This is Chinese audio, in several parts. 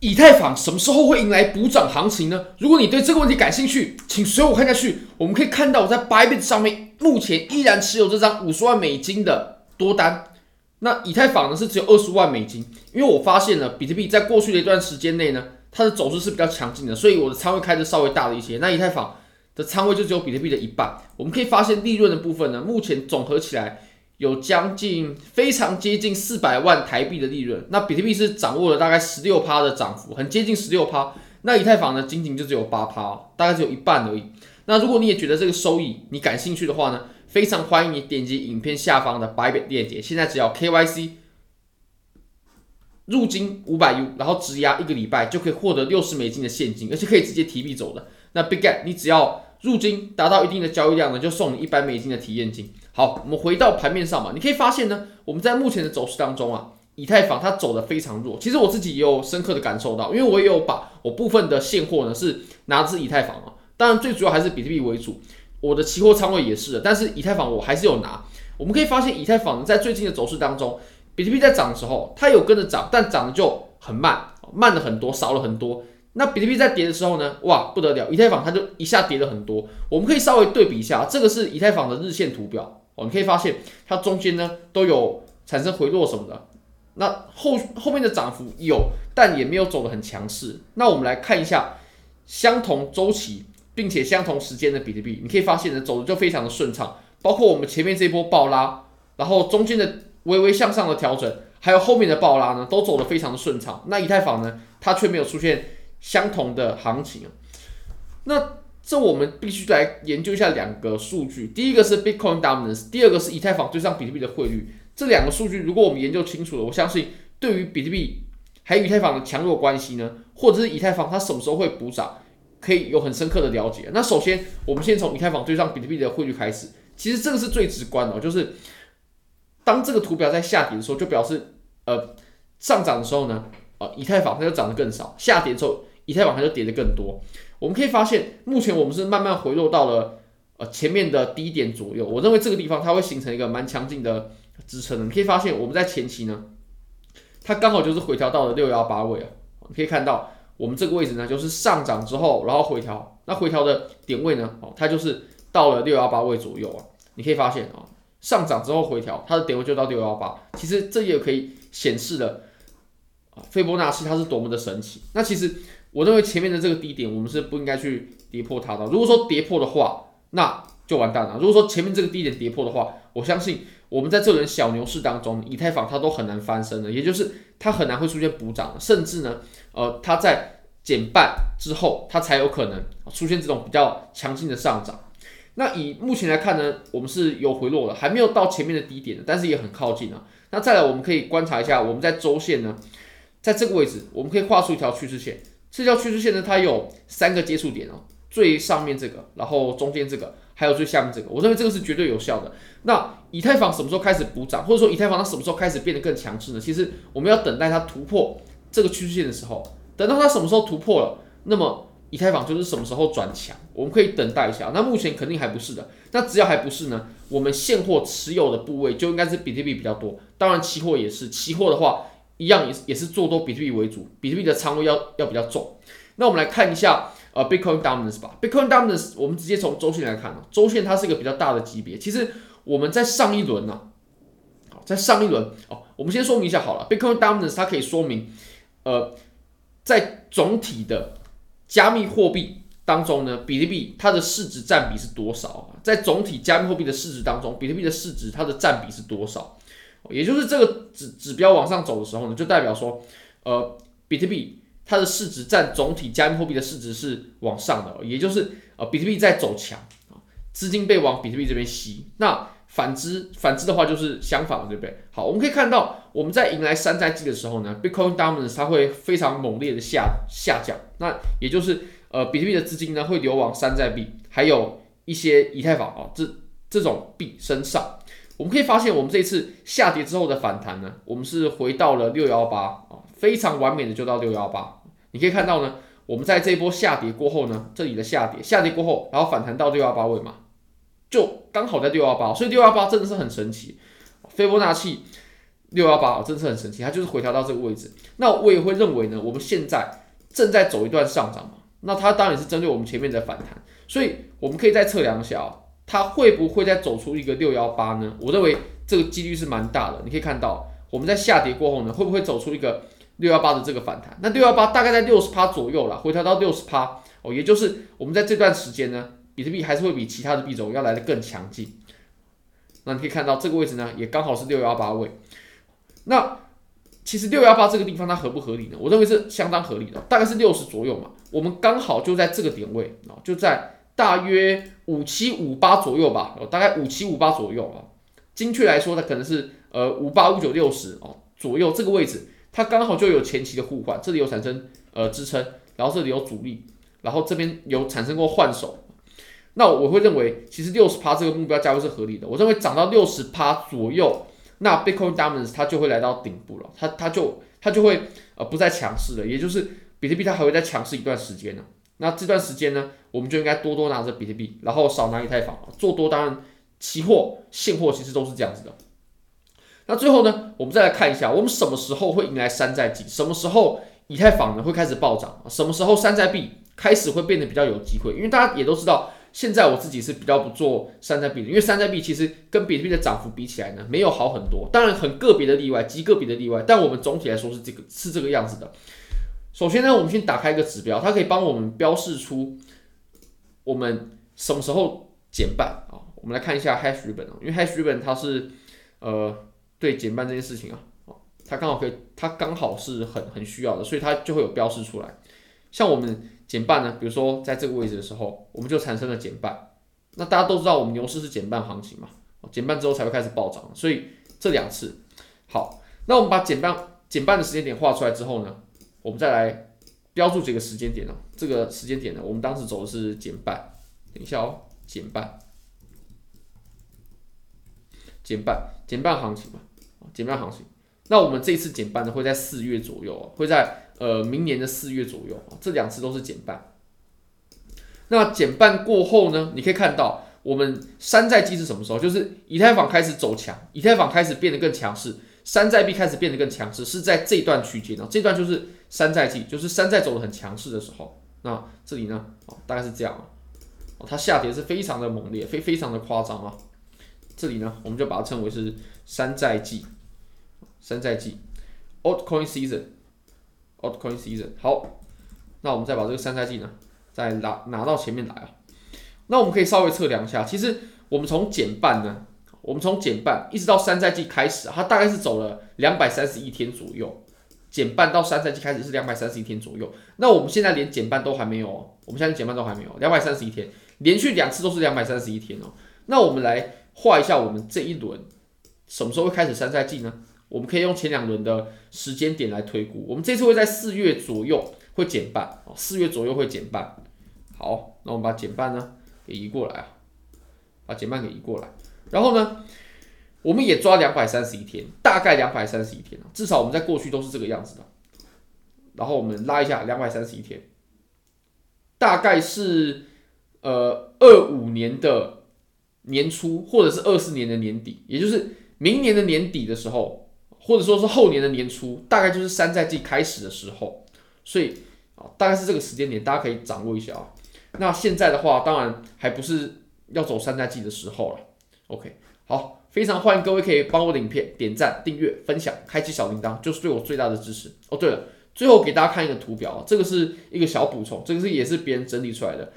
以太坊什么时候会迎来补涨行情呢？如果你对这个问题感兴趣，请随我看下去。我们可以看到，我在 Bybit 上面目前依然持有这张五十万美金的多单。那以太坊呢是只有二十万美金，因为我发现了比特币在过去的一段时间内呢，它的走势是比较强劲的，所以我的仓位开的稍微大了一些。那以太坊的仓位就只有比特币的一半。我们可以发现利润的部分呢，目前总合起来。有将近非常接近四百万台币的利润，那比特币是掌握了大概十六趴的涨幅，很接近十六趴。那以太坊呢，仅仅就只有八趴，大概只有一半而已。那如果你也觉得这个收益你感兴趣的话呢，非常欢迎你点击影片下方的 Bybit 链接，现在只要 KYC 入金五百 U，然后质押一个礼拜就可以获得六十美金的现金，而且可以直接提币走的。那 Big Get 你只要入金达到一定的交易量呢，就送你一百美金的体验金。好，我们回到盘面上嘛，你可以发现呢，我们在目前的走势当中啊，以太坊它走得非常弱。其实我自己也有深刻的感受到，因为我也有把我部分的现货呢是拿自以太坊啊，当然最主要还是比特币为主，我的期货仓位也是的，但是以太坊我还是有拿。我们可以发现，以太坊在最近的走势当中，比特币在涨的时候，它有跟着涨，但涨得就很慢，慢了很多，少了很多。那比特币在跌的时候呢，哇，不得了，以太坊它就一下跌了很多。我们可以稍微对比一下，这个是以太坊的日线图表。哦，你可以发现它中间呢都有产生回落什么的，那后后面的涨幅有，但也没有走得很强势。那我们来看一下相同周期并且相同时间的比特币，你可以发现呢走的就非常的顺畅，包括我们前面这波暴拉，然后中间的微微向上的调整，还有后面的暴拉呢，都走得非常的顺畅。那以太坊呢，它却没有出现相同的行情。那这我们必须来研究一下两个数据，第一个是 Bitcoin Dominance，第二个是以太坊对上比特币的汇率。这两个数据如果我们研究清楚了，我相信对于比特币还有以太坊的强弱关系呢，或者是以太坊它什么时候会补涨，可以有很深刻的了解。那首先我们先从以太坊对上比特币的汇率开始，其实这个是最直观的，就是当这个图表在下跌的时候，就表示呃上涨的时候呢，呃以太坊它就涨得更少；下跌的时候，以太坊它就跌得更多。我们可以发现，目前我们是慢慢回落到了呃前面的低点左右。我认为这个地方它会形成一个蛮强劲的支撑的。你可以发现，我们在前期呢，它刚好就是回调到了六幺八位啊。你可以看到，我们这个位置呢，就是上涨之后，然后回调。那回调的点位呢，哦，它就是到了六幺八位左右啊。你可以发现啊，上涨之后回调，它的点位就到六幺八。其实这也可以显示了啊，斐波那契它是多么的神奇。那其实。我认为前面的这个低点，我们是不应该去跌破它的。如果说跌破的话，那就完蛋了。如果说前面这个低点跌破的话，我相信我们在这轮小牛市当中，以太坊它都很难翻身的，也就是它很难会出现补涨，甚至呢，呃，它在减半之后，它才有可能出现这种比较强劲的上涨。那以目前来看呢，我们是有回落的，还没有到前面的低点的，但是也很靠近啊。那再来，我们可以观察一下，我们在周线呢，在这个位置，我们可以画出一条趋势线。这条趋势线呢，它有三个接触点哦，最上面这个，然后中间这个，还有最下面这个，我认为这个是绝对有效的。那以太坊什么时候开始补涨，或者说以太坊它什么时候开始变得更强势呢？其实我们要等待它突破这个趋势线的时候，等到它什么时候突破了，那么以太坊就是什么时候转强，我们可以等待一下。那目前肯定还不是的，那只要还不是呢，我们现货持有的部位就应该是比特币比较多，当然期货也是，期货的话。一样也是也是做多比特币为主，比特币的仓位要要比较重。那我们来看一下呃 Bitcoin Dominance 吧。Bitcoin Dominance 我们直接从周线来看啊，周线它是一个比较大的级别。其实我们在上一轮呢，好，在上一轮哦，我们先说明一下好了，Bitcoin Dominance 它可以说明呃在总体的加密货币当中呢，比特币它的市值占比是多少啊？在总体加密货币的市值当中，比特币的市值它的占比是多少？也就是这个指指标往上走的时候呢，就代表说，呃，比特币它的市值占总体加密货币的市值是往上的，也就是呃，比特币在走强啊，资金被往比特币这边吸。那反之，反之的话就是相反，对不对？好，我们可以看到我们在迎来山寨季的时候呢，Bitcoin Dominance 它会非常猛烈的下下降，那也就是呃，比特币的资金呢会流往山寨币，还有一些以太坊啊这这种币身上。我们可以发现，我们这一次下跌之后的反弹呢，我们是回到了六幺八啊，非常完美的就到六幺八。你可以看到呢，我们在这一波下跌过后呢，这里的下跌，下跌过后，然后反弹到六幺八位嘛，就刚好在六幺八，所以六幺八真的是很神奇。斐波那契六幺八，真的是很神奇，它就是回调到这个位置。那我也会认为呢，我们现在正在走一段上涨嘛，那它当然是针对我们前面的反弹，所以我们可以再测量一下哦，它会不会再走出一个六幺八呢？我认为这个几率是蛮大的。你可以看到，我们在下跌过后呢，会不会走出一个六幺八的这个反弹？那六幺八大概在六十趴左右了，回调到六十趴哦，也就是我们在这段时间呢，比特币还是会比其他的币种要来的更强劲。那你可以看到这个位置呢，也刚好是六幺八位。那其实六幺八这个地方它合不合理呢？我认为是相当合理的，大概是六十左右嘛。我们刚好就在这个点位啊，就在大约五七五八左右吧，哦大概五七五八左右啊。精确来说，它可能是呃五八五九六十哦左右这个位置，它刚好就有前期的互换，这里有产生呃支撑，然后这里有阻力，然后这边有产生过换手。那我会认为，其实六十趴这个目标价位是合理的。我认为涨到六十趴左右。那 Bitcoin Dominance 它就会来到顶部了，它它就它就会呃不再强势了，也就是比特币它还会再强势一段时间呢。那这段时间呢，我们就应该多多拿着比特币，然后少拿以太坊。做多当然期货、现货其实都是这样子的。那最后呢，我们再来看一下，我们什么时候会迎来山寨季？什么时候以太坊呢会开始暴涨？什么时候山寨币开始会变得比较有机会？因为大家也都知道。现在我自己是比较不做山寨币的，因为山寨币其实跟比特币的涨幅比起来呢，没有好很多。当然很个别的例外，极个别的例外，但我们总体来说是这个是这个样子的。首先呢，我们先打开一个指标，它可以帮我们标示出我们什么时候减半啊。我们来看一下 Hash Ribbon 啊，因为 Hash Ribbon 它是呃对减半这件事情啊，它刚好可以，它刚好是很很需要的，所以它就会有标示出来。像我们。减半呢？比如说在这个位置的时候，我们就产生了减半。那大家都知道，我们牛市是减半行情嘛？减半之后才会开始暴涨，所以这两次好。那我们把减半减半的时间点画出来之后呢，我们再来标注这个时间点呢。这个时间点呢，我们当时走的是减半。等一下哦，减半，减半，减半行情嘛，减半行情。那我们这一次减半呢，会在四月左右，会在。呃，明年的四月左右，这两次都是减半。那减半过后呢，你可以看到我们山寨机是什么时候？就是以太坊开始走强，以太坊开始变得更强势，山寨币开始变得更强势，是在这段区间啊。这段就是山寨季，就是山寨走的很强势的时候。那这里呢，哦，大概是这样啊。哦，它下跌是非常的猛烈，非非常的夸张啊。这里呢，我们就把它称为是山寨季，山寨季，Altcoin Season。Altcoin season 好，那我们再把这个山寨季呢，再拿拿到前面来啊。那我们可以稍微测量一下，其实我们从减半呢，我们从减半一直到山寨季开始，它大概是走了两百三十一天左右。减半到三赛季开始是两百三十一天左右。那我们现在连减半都还没有，我们现在减半都还没有，两百三十一天，连续两次都是两百三十一天哦。那我们来画一下我们这一轮什么时候会开始三赛季呢？我们可以用前两轮的时间点来推估，我们这次会在四月左右会减半，哦，四月左右会减半。好，那我们把减半呢给移过来啊，把减半给移过来，然后呢，我们也抓两百三十一天，大概两百三十一天，至少我们在过去都是这个样子的。然后我们拉一下两百三十一天，大概是呃二五年的年初，或者是二四年的年底，也就是明年的年底的时候。或者说是后年的年初，大概就是山寨季开始的时候，所以啊，大概是这个时间点，大家可以掌握一下啊。那现在的话，当然还不是要走山寨季的时候了。OK，好，非常欢迎各位可以帮我的影片点赞、订阅、分享、开启小铃铛，就是对我最大的支持。哦，对了，最后给大家看一个图表啊，这个是一个小补充，这个是也是别人整理出来的。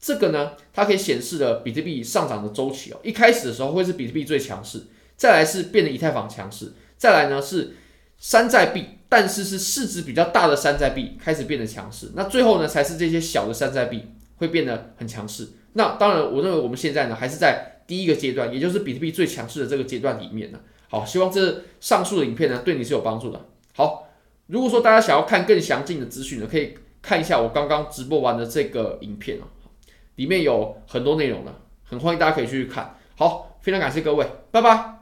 这个呢，它可以显示了比特币上涨的周期哦。一开始的时候会是比特币最强势，再来是变得以太坊强势。再来呢是山寨币，但是是市值比较大的山寨币开始变得强势，那最后呢才是这些小的山寨币会变得很强势。那当然，我认为我们现在呢还是在第一个阶段，也就是比特币最强势的这个阶段里面呢。好，希望这上述的影片呢对你是有帮助的。好，如果说大家想要看更详尽的资讯呢，可以看一下我刚刚直播完的这个影片啊，里面有很多内容的，很欢迎大家可以去看。好，非常感谢各位，拜拜。